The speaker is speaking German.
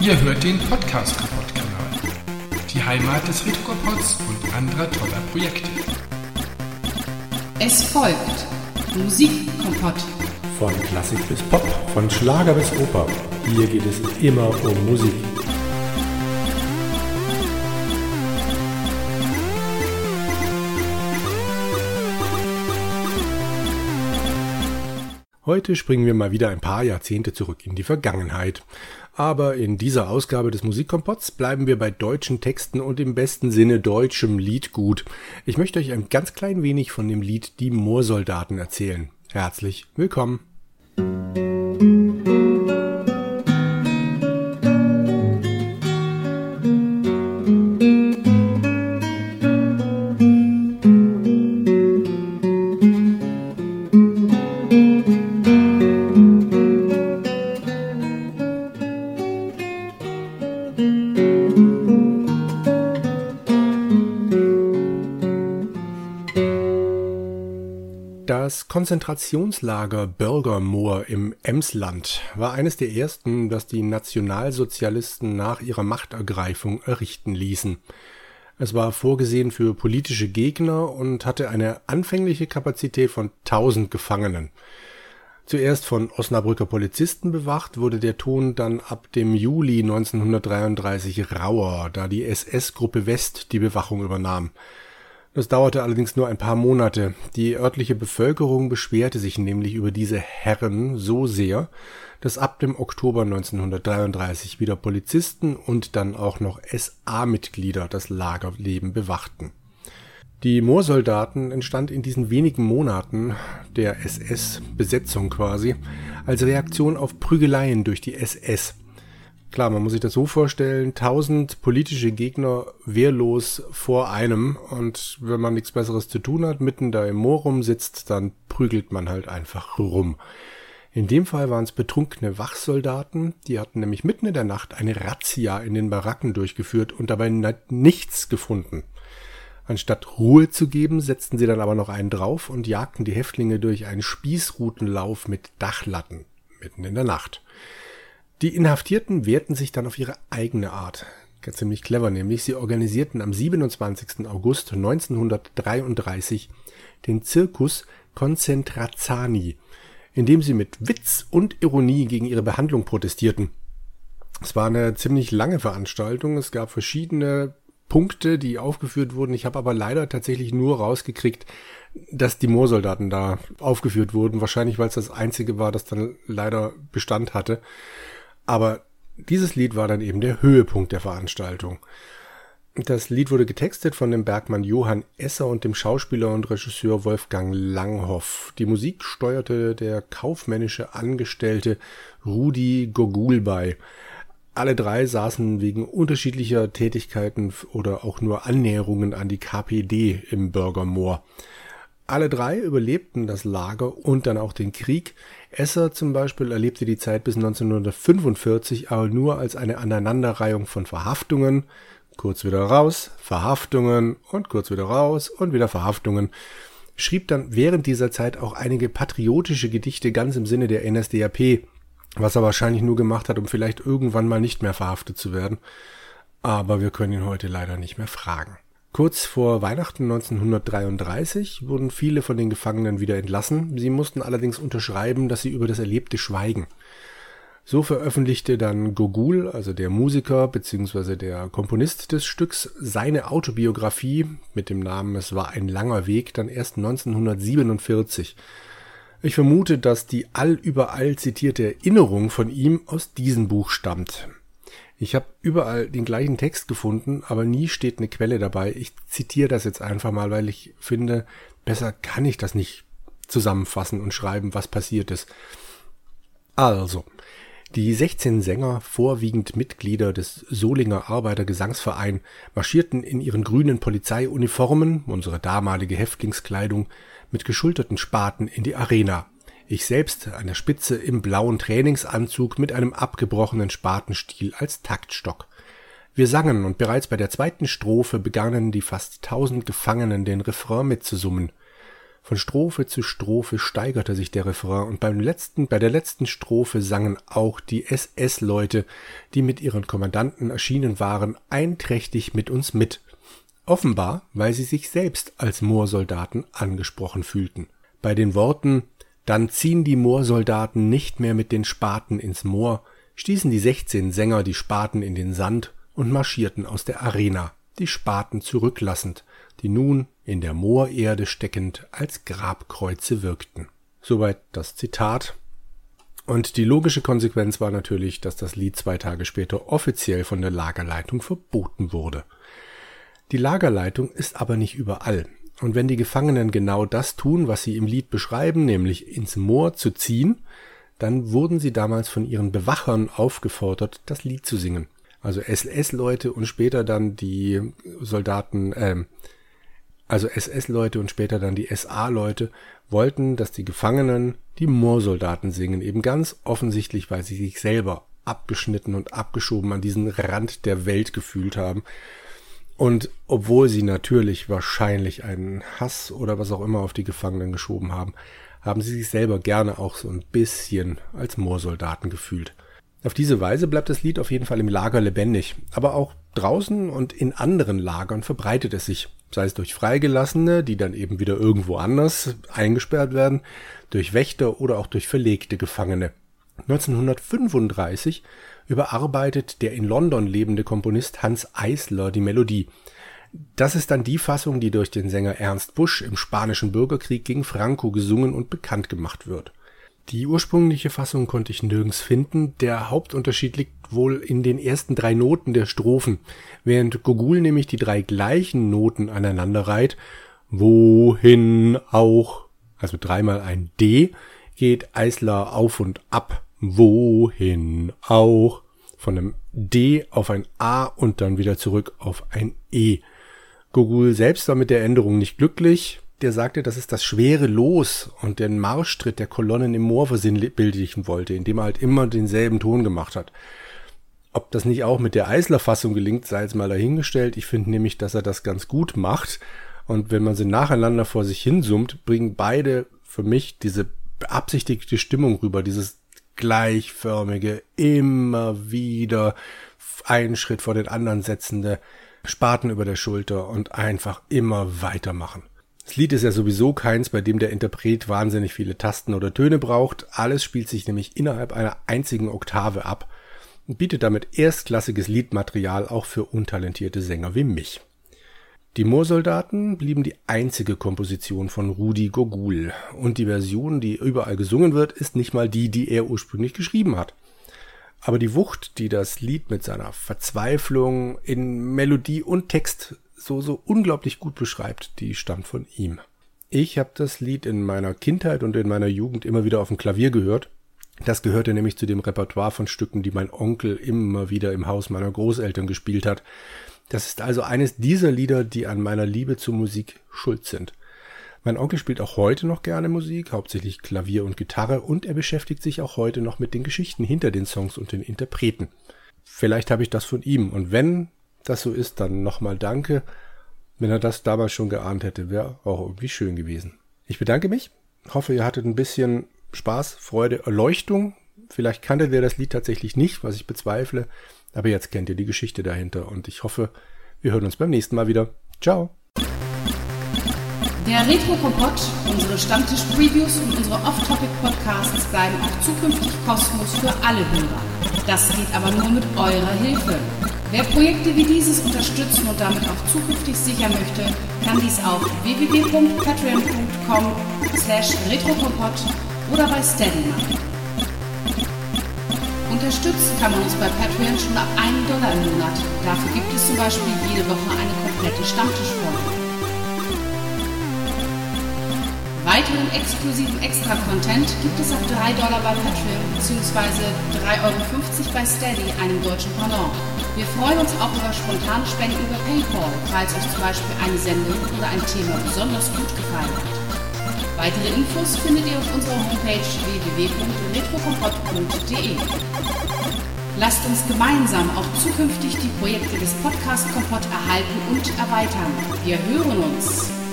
Ihr hört den Podcast Kaputt Kanal. Die Heimat des Retropods und anderer toller Projekte. Es folgt Musikkompott. Von Klassik bis Pop, von Schlager bis Oper. Hier geht es immer um Musik. Heute springen wir mal wieder ein paar Jahrzehnte zurück in die Vergangenheit. Aber in dieser Ausgabe des Musikkompotts bleiben wir bei deutschen Texten und im besten Sinne deutschem Liedgut. Ich möchte euch ein ganz klein wenig von dem Lied Die Moorsoldaten erzählen. Herzlich willkommen. Konzentrationslager Bürgermoor im Emsland war eines der ersten, das die Nationalsozialisten nach ihrer Machtergreifung errichten ließen. Es war vorgesehen für politische Gegner und hatte eine anfängliche Kapazität von 1000 Gefangenen. Zuerst von Osnabrücker Polizisten bewacht, wurde der Ton dann ab dem Juli 1933 rauer, da die SS-Gruppe West die Bewachung übernahm. Das dauerte allerdings nur ein paar Monate. Die örtliche Bevölkerung beschwerte sich nämlich über diese Herren so sehr, dass ab dem Oktober 1933 wieder Polizisten und dann auch noch SA-Mitglieder das Lagerleben bewachten. Die Moorsoldaten entstand in diesen wenigen Monaten der SS-Besetzung quasi als Reaktion auf Prügeleien durch die SS. Klar, man muss sich das so vorstellen, tausend politische Gegner wehrlos vor einem und wenn man nichts Besseres zu tun hat, mitten da im Moor rumsitzt, dann prügelt man halt einfach rum. In dem Fall waren es betrunkene Wachsoldaten, die hatten nämlich mitten in der Nacht eine Razzia in den Baracken durchgeführt und dabei nichts gefunden. Anstatt Ruhe zu geben, setzten sie dann aber noch einen drauf und jagten die Häftlinge durch einen Spießrutenlauf mit Dachlatten mitten in der Nacht. Die Inhaftierten wehrten sich dann auf ihre eigene Art. Ziemlich clever nämlich. Sie organisierten am 27. August 1933 den Zirkus Concentrazani, in dem sie mit Witz und Ironie gegen ihre Behandlung protestierten. Es war eine ziemlich lange Veranstaltung. Es gab verschiedene Punkte, die aufgeführt wurden. Ich habe aber leider tatsächlich nur rausgekriegt, dass die Moorsoldaten da aufgeführt wurden. Wahrscheinlich, weil es das einzige war, das dann leider Bestand hatte. Aber dieses Lied war dann eben der Höhepunkt der Veranstaltung. Das Lied wurde getextet von dem Bergmann Johann Esser und dem Schauspieler und Regisseur Wolfgang Langhoff. Die Musik steuerte der kaufmännische Angestellte Rudi Gogul bei. Alle drei saßen wegen unterschiedlicher Tätigkeiten oder auch nur Annäherungen an die KPD im Bürgermoor. Alle drei überlebten das Lager und dann auch den Krieg. Esser zum Beispiel erlebte die Zeit bis 1945 aber nur als eine Aneinanderreihung von Verhaftungen, kurz wieder raus, Verhaftungen und kurz wieder raus und wieder Verhaftungen. Schrieb dann während dieser Zeit auch einige patriotische Gedichte ganz im Sinne der NSDAP, was er wahrscheinlich nur gemacht hat, um vielleicht irgendwann mal nicht mehr verhaftet zu werden. Aber wir können ihn heute leider nicht mehr fragen. Kurz vor Weihnachten 1933 wurden viele von den Gefangenen wieder entlassen. Sie mussten allerdings unterschreiben, dass sie über das Erlebte schweigen. So veröffentlichte dann Gogul, also der Musiker bzw. der Komponist des Stücks, seine Autobiografie mit dem Namen Es war ein langer Weg dann erst 1947. Ich vermute, dass die allüberall zitierte Erinnerung von ihm aus diesem Buch stammt. Ich habe überall den gleichen Text gefunden, aber nie steht eine Quelle dabei. Ich zitiere das jetzt einfach mal, weil ich finde, besser kann ich das nicht zusammenfassen und schreiben, was passiert ist. Also, die 16 Sänger, vorwiegend Mitglieder des Solinger Arbeitergesangsverein, marschierten in ihren grünen Polizeiuniformen, unsere damalige Häftlingskleidung, mit geschulterten Spaten in die Arena. Ich selbst an der Spitze im blauen Trainingsanzug mit einem abgebrochenen Spatenstiel als Taktstock. Wir sangen und bereits bei der zweiten Strophe begannen die fast tausend Gefangenen den Refrain mitzusummen. Von Strophe zu Strophe steigerte sich der Refrain und beim letzten, bei der letzten Strophe sangen auch die SS-Leute, die mit ihren Kommandanten erschienen waren, einträchtig mit uns mit. Offenbar, weil sie sich selbst als Moorsoldaten angesprochen fühlten. Bei den Worten Dann ziehen die Moorsoldaten nicht mehr mit den Spaten ins Moor, stießen die sechzehn Sänger die Spaten in den Sand und marschierten aus der Arena, die Spaten zurücklassend, die nun in der Moorerde steckend als Grabkreuze wirkten. Soweit das Zitat. Und die logische Konsequenz war natürlich, dass das Lied zwei Tage später offiziell von der Lagerleitung verboten wurde. Die Lagerleitung ist aber nicht überall. Und wenn die Gefangenen genau das tun, was sie im Lied beschreiben, nämlich ins Moor zu ziehen, dann wurden sie damals von ihren Bewachern aufgefordert, das Lied zu singen. Also SS-Leute und später dann die Soldaten, äh, also SS-Leute und später dann die SA-Leute, wollten, dass die Gefangenen die Moorsoldaten singen, eben ganz offensichtlich, weil sie sich selber abgeschnitten und abgeschoben an diesen Rand der Welt gefühlt haben. Und obwohl sie natürlich wahrscheinlich einen Hass oder was auch immer auf die Gefangenen geschoben haben, haben sie sich selber gerne auch so ein bisschen als Moorsoldaten gefühlt. Auf diese Weise bleibt das Lied auf jeden Fall im Lager lebendig, aber auch draußen und in anderen Lagern verbreitet es sich sei es durch Freigelassene, die dann eben wieder irgendwo anders eingesperrt werden, durch Wächter oder auch durch verlegte Gefangene. 1935 überarbeitet der in London lebende Komponist Hans Eisler die Melodie. Das ist dann die Fassung, die durch den Sänger Ernst Busch im spanischen Bürgerkrieg gegen Franco gesungen und bekannt gemacht wird. Die ursprüngliche Fassung konnte ich nirgends finden. Der Hauptunterschied liegt wohl in den ersten drei Noten der Strophen, während Gogul nämlich die drei gleichen Noten aneinander reiht. Wohin auch, also dreimal ein D, geht Eisler auf und ab. Wohin auch. Von einem D auf ein A und dann wieder zurück auf ein E. Gogul selbst war mit der Änderung nicht glücklich der sagte, dass es das schwere Los und den Marschtritt der Kolonnen im Moor versinnbildlichen wollte, indem er halt immer denselben Ton gemacht hat. Ob das nicht auch mit der Eisler-Fassung gelingt, sei jetzt mal dahingestellt. Ich finde nämlich, dass er das ganz gut macht. Und wenn man sie nacheinander vor sich hinsummt, bringen beide für mich diese beabsichtigte Stimmung rüber, dieses gleichförmige, immer wieder einen Schritt vor den anderen setzende, Spaten über der Schulter und einfach immer weitermachen. Das Lied ist ja sowieso keins, bei dem der Interpret wahnsinnig viele Tasten oder Töne braucht. Alles spielt sich nämlich innerhalb einer einzigen Oktave ab und bietet damit erstklassiges Liedmaterial auch für untalentierte Sänger wie mich. Die Moorsoldaten blieben die einzige Komposition von Rudi Gogul und die Version, die überall gesungen wird, ist nicht mal die, die er ursprünglich geschrieben hat. Aber die Wucht, die das Lied mit seiner Verzweiflung in Melodie und Text so, so unglaublich gut beschreibt, die stammt von ihm. Ich habe das Lied in meiner Kindheit und in meiner Jugend immer wieder auf dem Klavier gehört. Das gehörte nämlich zu dem Repertoire von Stücken, die mein Onkel immer wieder im Haus meiner Großeltern gespielt hat. Das ist also eines dieser Lieder, die an meiner Liebe zur Musik schuld sind. Mein Onkel spielt auch heute noch gerne Musik, hauptsächlich Klavier und Gitarre, und er beschäftigt sich auch heute noch mit den Geschichten hinter den Songs und den Interpreten. Vielleicht habe ich das von ihm, und wenn das so ist, dann nochmal danke. Wenn er das damals schon geahnt hätte, wäre auch irgendwie schön gewesen. Ich bedanke mich, hoffe, ihr hattet ein bisschen Spaß, Freude, Erleuchtung. Vielleicht kanntet ihr das Lied tatsächlich nicht, was ich bezweifle, aber jetzt kennt ihr die Geschichte dahinter und ich hoffe, wir hören uns beim nächsten Mal wieder. Ciao! Der Retro-Kompott, unsere Stammtisch-Previews und unsere Off-Topic-Podcasts bleiben auch zukünftig kostenlos für alle Hörer. Das geht aber nur mit eurer Hilfe. Wer Projekte wie dieses unterstützen und damit auch zukünftig sichern möchte, kann dies auf www.patreon.com slash retrokompott oder bei Steady machen. Unterstützen kann man uns bei Patreon schon ab 1 Dollar im Monat. Dafür gibt es zum Beispiel jede Woche eine komplette Stammtischfolge. Weiteren exklusiven Extra-Content gibt es auf 3 Dollar bei Patreon bzw. 3,50 Euro bei Steady, einem deutschen Pendant. Wir freuen uns auch über spontane Spenden über PayPal, falls euch zum Beispiel eine Sendung oder ein Thema besonders gut gefallen hat. Weitere Infos findet ihr auf unserer Homepage www.retrokompott.de. Lasst uns gemeinsam auch zukünftig die Projekte des Podcast Kompott erhalten und erweitern. Wir hören uns.